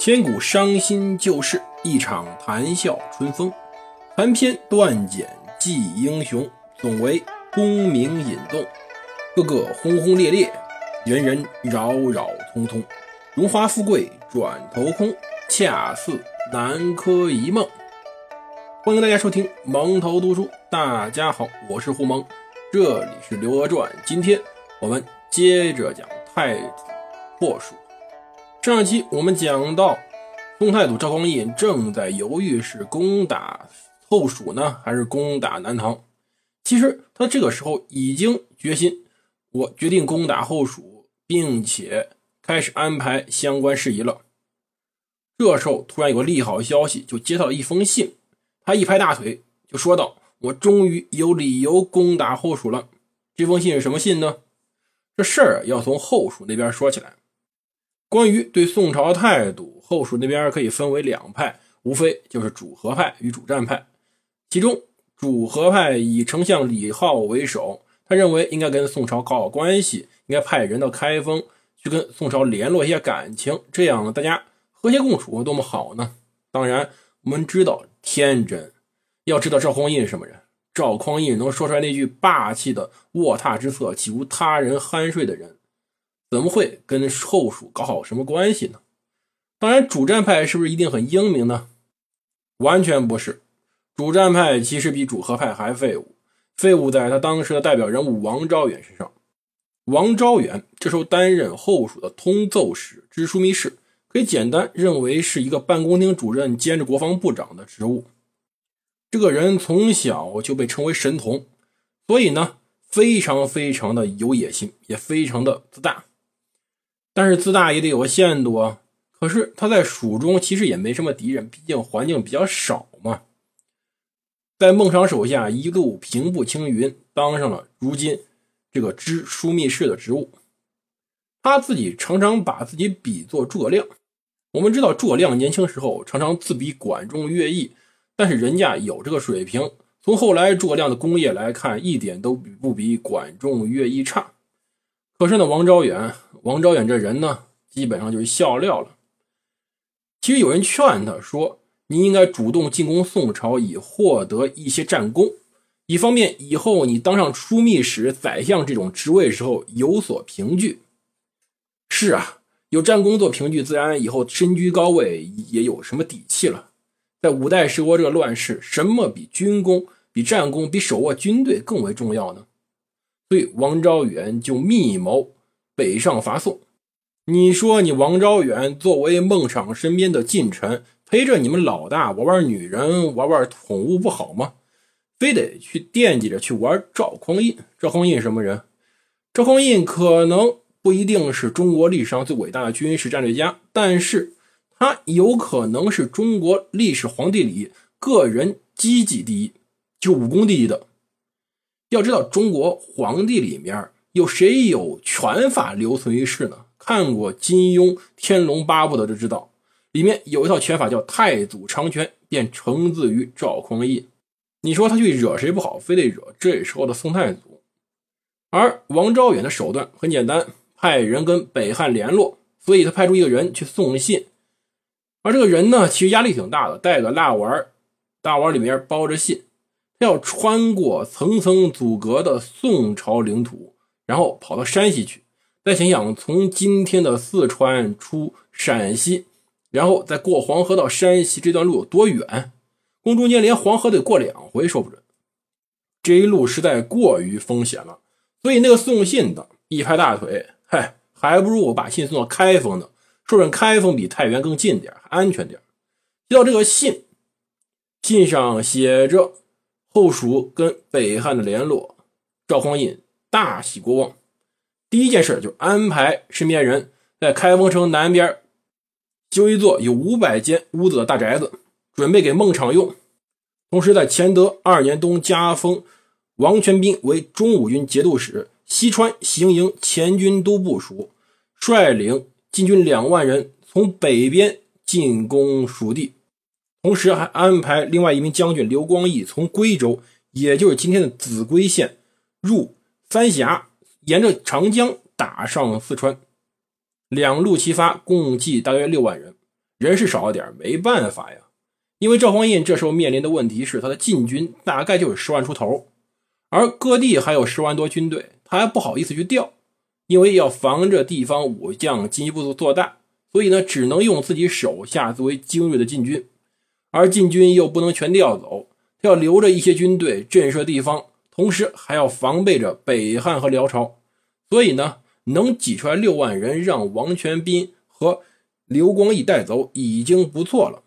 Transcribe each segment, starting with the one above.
千古伤心旧事，一场谈笑春风。残篇断简记英雄，总为功名引动。个个轰轰烈烈，人人扰扰通通。荣华富贵转头空，恰似南柯一梦。欢迎大家收听蒙头读书。大家好，我是胡蒙，这里是《刘娥传》。今天我们接着讲太子破蜀。上期我们讲到，宋太祖赵匡胤正在犹豫是攻打后蜀呢，还是攻打南唐。其实他这个时候已经决心，我决定攻打后蜀，并且开始安排相关事宜了。这时候突然有个利好消息，就接到了一封信。他一拍大腿，就说道：“我终于有理由攻打后蜀了。”这封信是什么信呢？这事儿要从后蜀那边说起来。关于对宋朝态度，后蜀那边可以分为两派，无非就是主和派与主战派。其中主和派以丞相李浩为首，他认为应该跟宋朝搞好关系，应该派人到开封去跟宋朝联络一下感情，这样大家和谐共处多么好呢？当然，我们知道天真，要知道赵匡胤是什么人，赵匡胤能说出来那句霸气的“卧榻之侧岂无他人酣睡”的人。怎么会跟后蜀搞好什么关系呢？当然，主战派是不是一定很英明呢？完全不是，主战派其实比主和派还废物。废物在他当时的代表人物王昭远身上。王昭远这时候担任后蜀的通奏使、知枢密使，可以简单认为是一个办公厅主任兼着国防部长的职务。这个人从小就被称为神童，所以呢，非常非常的有野心，也非常的自大。但是自大也得有个限度啊！可是他在蜀中其实也没什么敌人，毕竟环境比较少嘛。在孟尝手下一路平步青云，当上了如今这个知枢密使的职务。他自己常常把自己比作诸葛亮。我们知道诸葛亮年轻时候常常自比管仲、乐毅，但是人家有这个水平。从后来诸葛亮的功业来看，一点都不比管仲、乐毅差。可是呢，王昭远，王昭远这人呢，基本上就是笑料了。其实有人劝他说：“你应该主动进攻宋朝，以获得一些战功，以方便以后你当上枢密使、宰相这种职位时候有所凭据。”是啊，有战功做凭据，自然以后身居高位也有什么底气了。在五代十国这个乱世，什么比军功、比战功、比手握军队更为重要呢？所以王昭远就密谋北上伐宋。你说你王昭远作为孟昶身边的近臣，陪着你们老大玩玩女人、玩玩宠物不好吗？非得去惦记着去玩赵匡胤？赵匡胤什么人？赵匡胤可能不一定是中国历史上最伟大的军事战略家，但是他有可能是中国历史皇帝里个人积极第一，就武功第一的。要知道，中国皇帝里面有谁有拳法留存于世呢？看过金庸《天龙八部》的就知道，里面有一套拳法叫太祖长拳，便承自于赵匡胤。你说他去惹谁不好，非得惹这时候的宋太祖。而王昭远的手段很简单，派人跟北汉联络，所以他派出一个人去送信。而这个人呢，其实压力挺大的，带个大碗，大碗里面包着信。要穿过层层阻隔的宋朝领土，然后跑到山西去。再想想，从今天的四川出陕西，然后再过黄河到山西，这段路有多远？宫中间连黄河得过两回，说不准。这一路实在过于风险了。所以那个送信的一拍大腿：“嗨，还不如我把信送到开封呢。说准开封比太原更近点，安全点。”接到这个信，信上写着。后蜀跟北汉的联络，赵匡胤大喜过望。第一件事就安排身边人在开封城南边修一座有五百间屋子的大宅子，准备给孟昶用。同时，在乾德二年冬加封王全斌为中武军节度使，西川行营前军都部署，率领禁军两万人从北边进攻蜀地。同时还安排另外一名将军刘光义从归州，也就是今天的秭归县，入三峡，沿着长江打上四川，两路齐发，共计大约六万人。人是少了点，没办法呀。因为赵匡胤这时候面临的问题是，他的禁军大概就是十万出头，而各地还有十万多军队，他还不好意思去调，因为要防着地方武将进一步做大，所以呢，只能用自己手下作为精锐的禁军，而禁军又不能全调走，他要留着一些军队震慑地方，同时还要防备着北汉和辽朝，所以呢，能挤出来六万人让王全斌和刘光义带走已经不错了。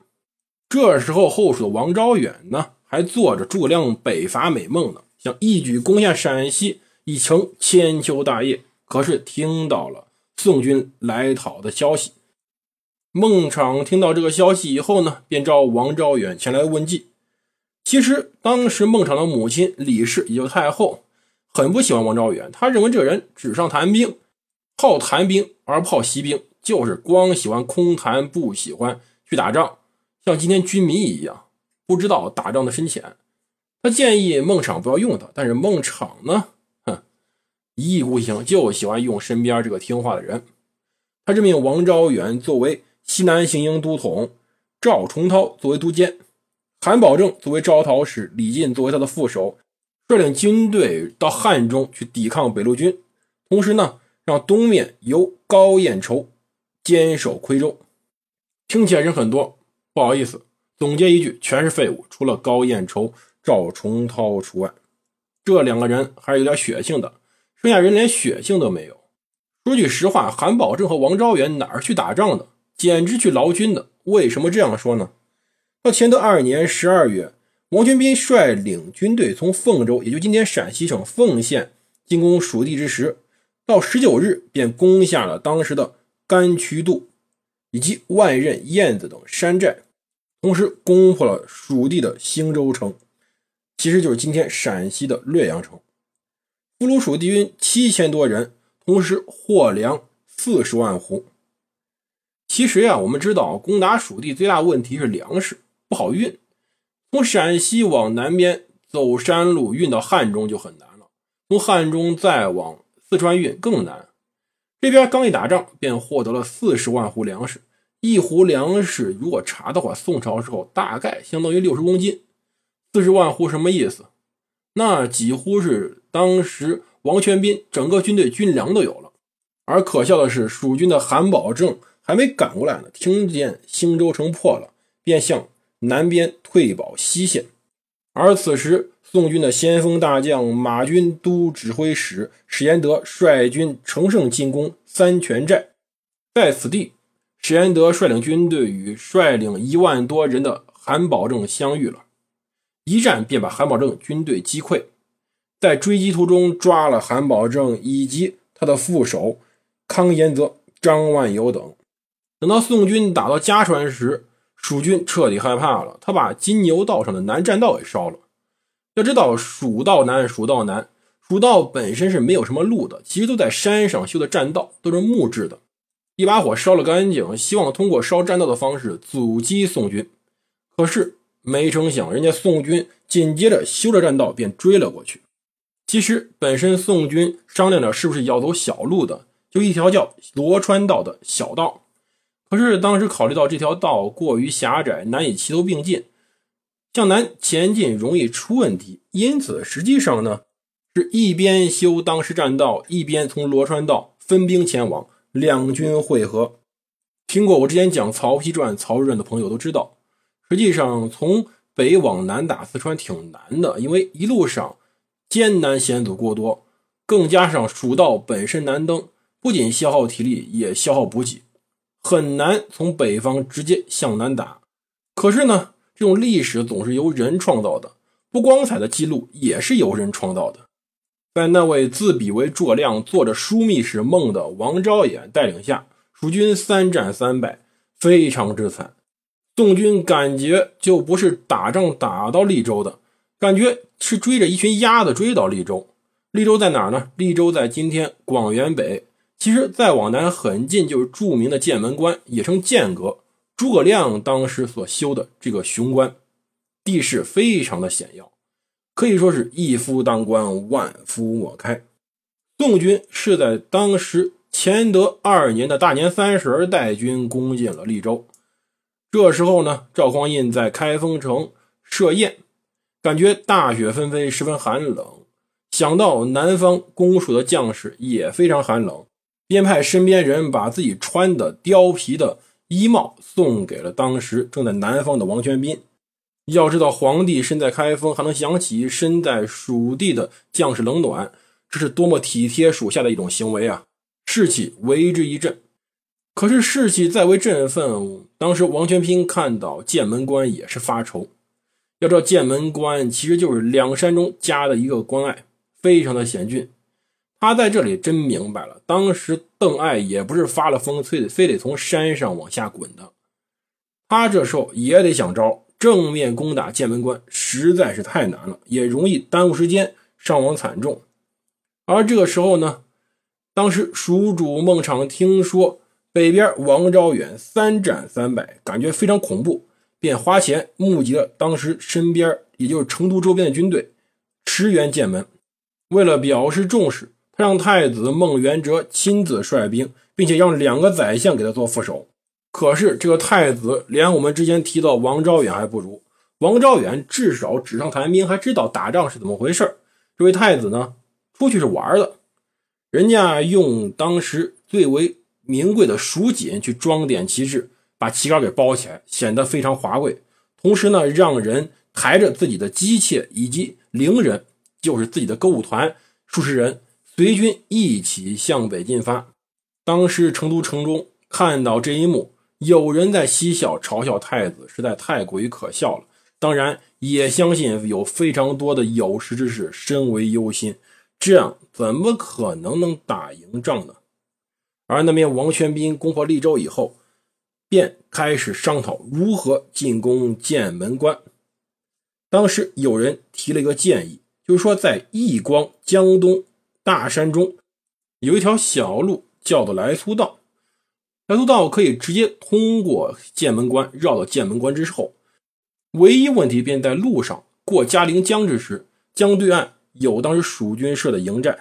这时候，后蜀的王昭远呢，还做着诸葛亮北伐美梦呢，想一举攻下陕西，以成千秋大业。可是听到了宋军来讨的消息，孟昶听到这个消息以后呢，便召王昭远前来问计。其实当时孟昶的母亲李氏，也就太后，很不喜欢王昭远，他认为这个人纸上谈兵，好谈兵而不好习兵，就是光喜欢空谈，不喜欢去打仗。像今天军迷一样，不知道打仗的深浅。他建议孟昶不要用他，但是孟昶呢，哼，一意孤行，就喜欢用身边这个听话的人。他任命王昭远作为西南行营都统，赵重涛作为都监，韩保正作为招讨使，李进作为他的副手，率领军队到汉中去抵抗北路军。同时呢，让东面由高彦筹坚守夔州。听起来人很多。不好意思，总结一句，全是废物，除了高彦筹、赵重涛除外。这两个人还是有点血性的，剩下人连血性都没有。说句实话，韩保正和王昭远哪儿去打仗的？简直去劳军的。为什么这样说呢？到乾德二年十二月，王全斌率领军队从凤州，也就今天陕西省凤县进攻蜀地之时，到十九日便攻下了当时的甘渠渡。以及万仞、燕子等山寨，同时攻破了蜀地的兴州城，其实就是今天陕西的略阳城。俘虏蜀地军七千多人，同时获粮四十万斛。其实呀，我们知道攻打蜀地最大问题是粮食不好运，从陕西往南边走山路运到汉中就很难了，从汉中再往四川运更难。这边刚一打仗，便获得了四十万斛粮食。一斛粮食，如果查的话，宋朝时候大概相当于六十公斤。四十万斛什么意思？那几乎是当时王全斌整个军队军粮都有了。而可笑的是，蜀军的韩保正还没赶过来呢，听见兴州城破了，便向南边退保西线。而此时，宋军的先锋大将马军都指挥使史延德率军乘胜进攻三泉寨，在此地，史延德率领军队与率领一万多人的韩保正相遇了，一战便把韩保正军队击溃，在追击途中抓了韩保正以及他的副手康延泽、张万友等。等到宋军打到嘉川时，蜀军彻底害怕了，他把金牛道上的南栈道给烧了。要知道，蜀道难，蜀道难。蜀道本身是没有什么路的，其实都在山上修的栈道，都是木质的。一把火烧了干净，希望通过烧栈道的方式阻击宋军。可是没成想，人家宋军紧接着修了栈道，便追了过去。其实本身宋军商量着是不是要走小路的，就一条叫罗川道的小道。可是当时考虑到这条道过于狭窄，难以齐头并进。向南前进容易出问题，因此实际上呢，是一边修当时栈道，一边从罗川道分兵前往，两军会合。听过我之前讲《曹丕传》《曹仁的朋友都知道，实际上从北往南打四川挺难的，因为一路上艰难险阻过多，更加上蜀道本身难登，不仅消耗体力，也消耗补给，很难从北方直接向南打。可是呢？这种历史总是由人创造的，不光彩的记录也是由人创造的。在那位自比为诸葛亮、做着枢密使梦的王昭衍带领下，蜀军三战三败，非常之惨。宋军感觉就不是打仗打到利州的，感觉是追着一群鸭子追到利州。利州在哪儿呢？利州在今天广元北。其实再往南很近，就是著名的剑门关，也称剑阁。诸葛亮当时所修的这个雄关，地势非常的险要，可以说是一夫当关，万夫莫开。宋军是在当时乾德二年的大年三十带军攻进了利州，这时候呢，赵匡胤在开封城设宴，感觉大雪纷飞，十分寒冷。想到南方攻蜀的将士也非常寒冷，便派身边人把自己穿的貂皮的衣帽送给了当时正在南方的王全斌。要知道，皇帝身在开封，还能想起身在蜀地的将士冷暖，这是多么体贴属下的一种行为啊！士气为之一振。可是士气再为振奋，当时王全斌看到剑门关也是发愁。要知道，剑门关其实就是两山中夹的一个关隘，非常的险峻。他在这里真明白了，当时邓艾也不是发了疯，非得非得从山上往下滚的。他这时候也得想招，正面攻打剑门关实在是太难了，也容易耽误时间，伤亡惨重。而这个时候呢，当时蜀主孟昶听说。北边王昭远三战三败，感觉非常恐怖，便花钱募集了当时身边，也就是成都周边的军队，驰援剑门。为了表示重视，他让太子孟元哲亲自率兵，并且让两个宰相给他做副手。可是这个太子连我们之前提到王昭远还不如，王昭远至少纸上谈兵，还知道打仗是怎么回事这位太子呢，出去是玩的，人家用当时最为。名贵的蜀锦去装点旗帜，把旗杆给包起来，显得非常华贵。同时呢，让人抬着自己的姬妾以及伶人，就是自己的歌舞团数十人，随军一起向北进发。当时成都城中看到这一幕，有人在嬉笑嘲笑太子，实在太过于可笑了。当然，也相信有非常多的有识之士深为忧心，这样怎么可能能打赢仗呢？而那边王全斌攻破利州以后，便开始商讨如何进攻剑门关。当时有人提了一个建议，就是说在义光江东大山中有一条小路，叫做来苏道。来苏道可以直接通过剑门关，绕到剑门关之后，唯一问题便在路上过嘉陵江之时，江对岸有当时蜀军设的营寨。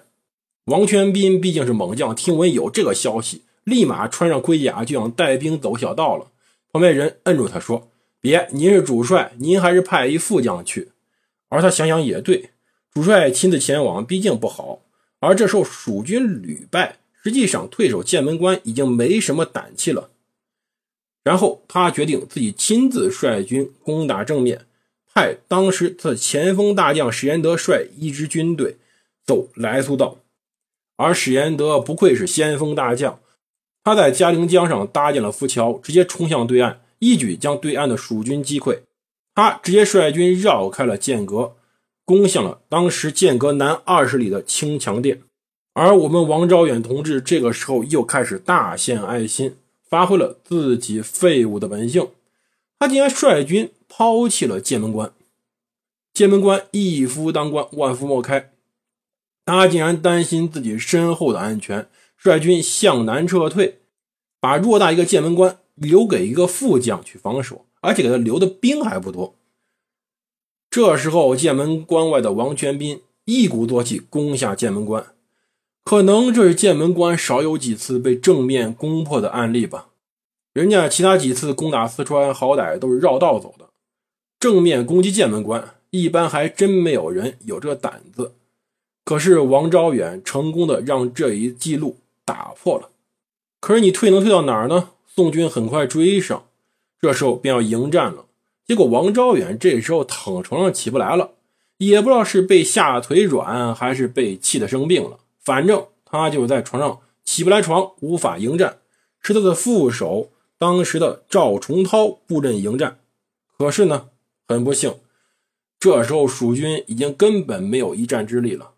王全斌毕竟是猛将，听闻有这个消息，立马穿上盔甲就想带兵走小道了。旁边人摁住他说：“别，您是主帅，您还是派一副将去。”而他想想也对，主帅亲自前往毕竟不好。而这时候蜀军屡败，实际上退守剑门关已经没什么胆气了。然后他决定自己亲自率军攻打正面，派当时的前锋大将史延德率一支军队走来苏道。而史延德不愧是先锋大将，他在嘉陵江上搭建了浮桥，直接冲向对岸，一举将对岸的蜀军击溃。他直接率军绕开了剑阁，攻向了当时剑阁南二十里的青墙殿。而我们王昭远同志这个时候又开始大献爱心，发挥了自己废物的本性，他竟然率军抛弃了剑门关。剑门关一夫当关，万夫莫开。他竟然担心自己身后的安全，率军向南撤退，把偌大一个剑门关留给一个副将去防守，而且给他留的兵还不多。这时候，剑门关外的王全斌一鼓作气攻下剑门关，可能这是剑门关少有几次被正面攻破的案例吧。人家其他几次攻打四川，好歹都是绕道走的，正面攻击剑门关，一般还真没有人有这胆子。可是王昭远成功的让这一记录打破了。可是你退能退到哪儿呢？宋军很快追上，这时候便要迎战了。结果王昭远这时候躺床上起不来了，也不知道是被吓腿软，还是被气得生病了。反正他就在床上起不来床，无法迎战。是他的副手当时的赵重涛布阵迎战。可是呢，很不幸，这时候蜀军已经根本没有一战之力了。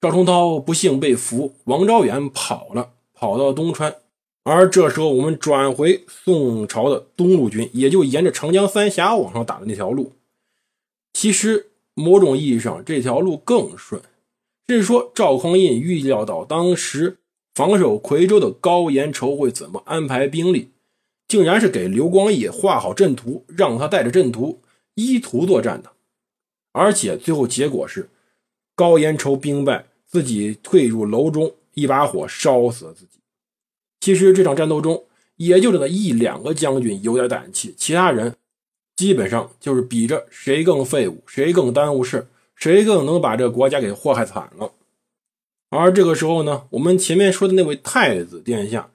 赵崇涛不幸被俘，王昭远跑了，跑到东川。而这时候，我们转回宋朝的东路军，也就沿着长江三峡往上打的那条路。其实，某种意义上，这条路更顺。甚至说，赵匡胤预料到当时防守夔州的高延畴会怎么安排兵力，竟然是给刘光义画好阵图，让他带着阵图依图作战的。而且，最后结果是。高延畴兵败，自己退入楼中，一把火烧死了自己。其实这场战斗中也就这么一两个将军有点胆气，其他人基本上就是比着谁更废物，谁更耽误事，谁更能把这国家给祸害惨了。而这个时候呢，我们前面说的那位太子殿下，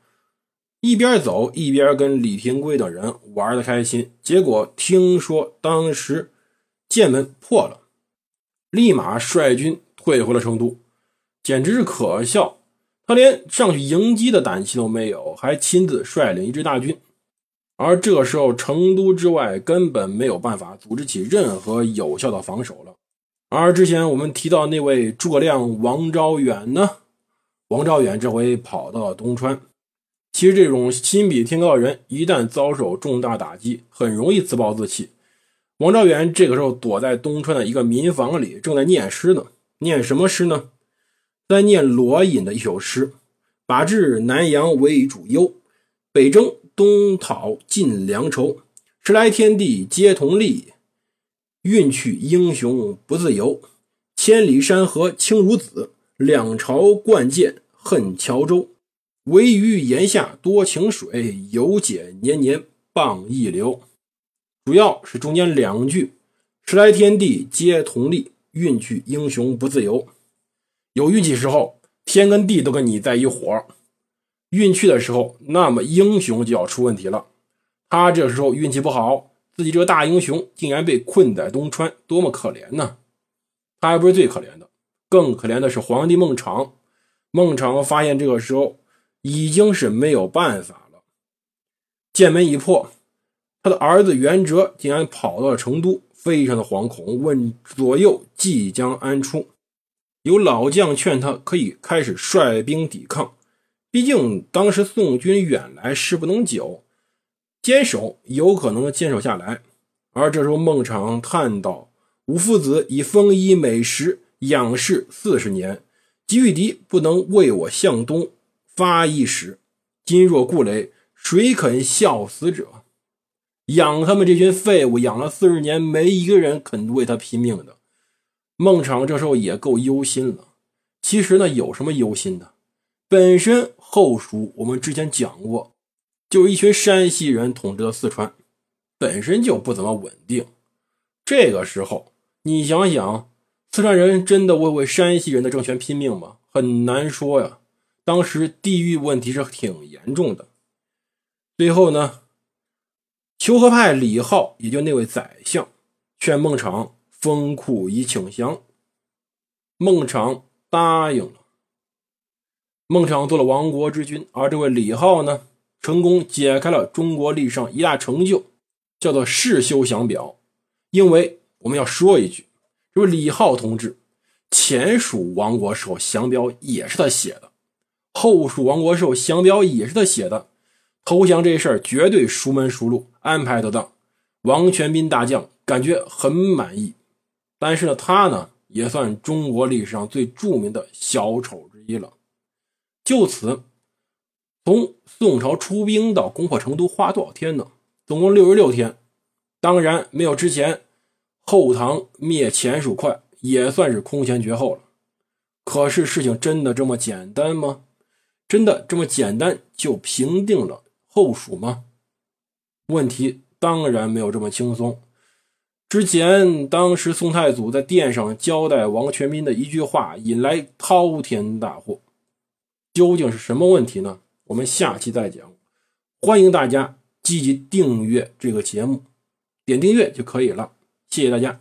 一边走一边跟李廷圭等人玩的开心，结果听说当时剑门破了，立马率军退回了成都，简直是可笑。他连上去迎击的胆气都没有，还亲自率领一支大军。而这个时候，成都之外根本没有办法组织起任何有效的防守了。而之前我们提到那位诸葛亮王昭远呢？王昭远这回跑到了东川。其实这种心比天高的人，一旦遭受重大打击，很容易自暴自弃。王昭远这个时候躲在东川的一个民房里，正在念诗呢。念什么诗呢？在念罗隐的一首诗：“把至南阳为主忧，北征东讨尽粮愁。时来天地皆同力。”运去英雄不自由，千里山河清如紫。两朝冠剑恨乔州，唯余檐下多情水，犹解年年傍一流。主要是中间两句：时来天地皆同力，运去英雄不自由。有运气时候，天跟地都跟你在一伙儿运去的时候，那么英雄就要出问题了。他这时候运气不好。自己这个大英雄竟然被困在东川，多么可怜呢？他还不是最可怜的，更可怜的是皇帝孟昶。孟昶发现这个时候已经是没有办法了，剑门已破，他的儿子元哲竟然跑到了成都，非常的惶恐，问左右即将安出。有老将劝他可以开始率兵抵抗，毕竟当时宋军远来，势不能久。坚守有可能坚守下来，而这时候孟昶叹道：“吾父子以丰衣美食养士四十年，吉玉敌不能为我向东发一矢。今若故垒，谁肯效死者？养他们这群废物养了四十年，没一个人肯为他拼命的。”孟昶这时候也够忧心了。其实呢，有什么忧心的？本身后蜀我们之前讲过。就一群山西人统治的四川，本身就不怎么稳定。这个时候，你想想，四川人真的会为山西人的政权拼命吗？很难说呀。当时地域问题是挺严重的。最后呢，求和派李浩，也就那位宰相，劝孟昶封库以请降。孟昶答应了。孟昶做了亡国之君，而这位李浩呢？成功解开了中国历史上一大成就，叫做世修降表。因为我们要说一句，这位李浩同志，前蜀亡国时候降表也是他写的，后蜀亡国时候降表也是他写的。投降这事儿绝对熟门熟路，安排得当。王全斌大将感觉很满意。但是呢，他呢也算中国历史上最著名的小丑之一了。就此。从宋朝出兵到攻破成都花多少天呢？总共六十六天。当然没有之前后唐灭前蜀快，也算是空前绝后了。可是事情真的这么简单吗？真的这么简单就平定了后蜀吗？问题当然没有这么轻松。之前当时宋太祖在殿上交代王全斌的一句话，引来滔天大祸。究竟是什么问题呢？我们下期再讲，欢迎大家积极订阅这个节目，点订阅就可以了，谢谢大家。